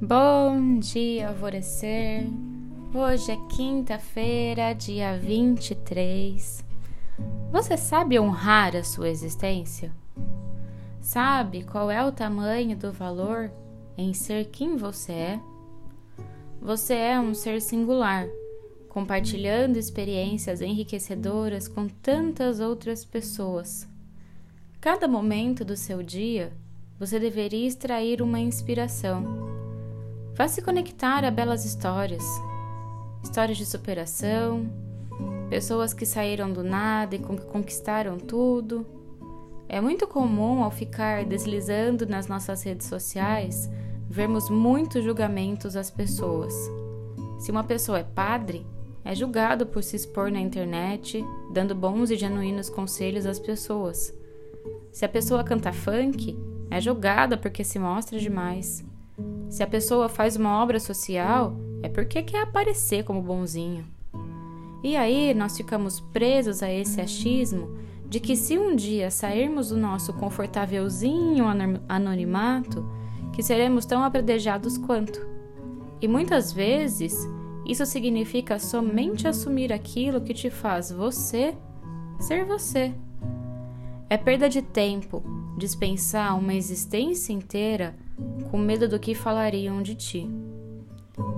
Bom dia, alvorecer. Hoje é quinta-feira, dia 23. Você sabe honrar a sua existência? Sabe qual é o tamanho do valor em ser quem você é? Você é um ser singular, compartilhando experiências enriquecedoras com tantas outras pessoas. Cada momento do seu dia, você deveria extrair uma inspiração Vá se conectar a belas histórias, histórias de superação, pessoas que saíram do nada e conquistaram tudo. É muito comum ao ficar deslizando nas nossas redes sociais vermos muitos julgamentos às pessoas. Se uma pessoa é padre, é julgado por se expor na internet, dando bons e genuínos conselhos às pessoas. Se a pessoa canta funk, é julgada porque se mostra demais. Se a pessoa faz uma obra social, é porque quer aparecer como bonzinho. E aí nós ficamos presos a esse achismo de que se um dia sairmos do nosso confortávelzinho anonimato, que seremos tão apredejados quanto. E muitas vezes isso significa somente assumir aquilo que te faz você ser você. É perda de tempo dispensar uma existência inteira com medo do que falariam de ti.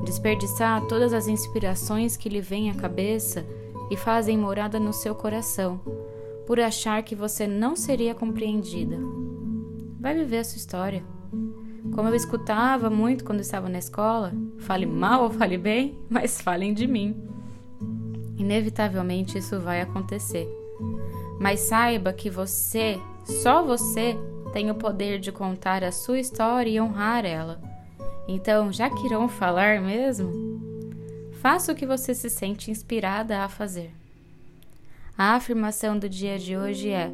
Desperdiçar todas as inspirações que lhe vêm à cabeça e fazem morada no seu coração, por achar que você não seria compreendida. Vai viver a sua história. Como eu escutava muito quando estava na escola, fale mal ou fale bem, mas falem de mim. Inevitavelmente isso vai acontecer. Mas saiba que você, só você, tem o poder de contar a sua história e honrar ela. Então, já que irão falar mesmo, faça o que você se sente inspirada a fazer. A afirmação do dia de hoje é: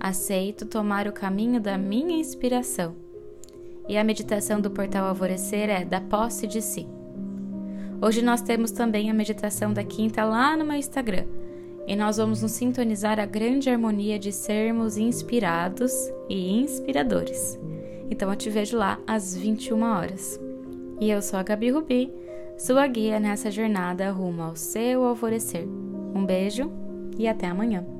aceito tomar o caminho da minha inspiração. E a meditação do portal Alvorecer é da posse de si. Hoje nós temos também a meditação da quinta lá no meu Instagram e nós vamos nos sintonizar a grande harmonia de sermos inspirados e inspiradores. Então eu te vejo lá às 21 horas. E eu sou a Gabi Rubi, sua guia nessa jornada rumo ao seu alvorecer. Um beijo e até amanhã.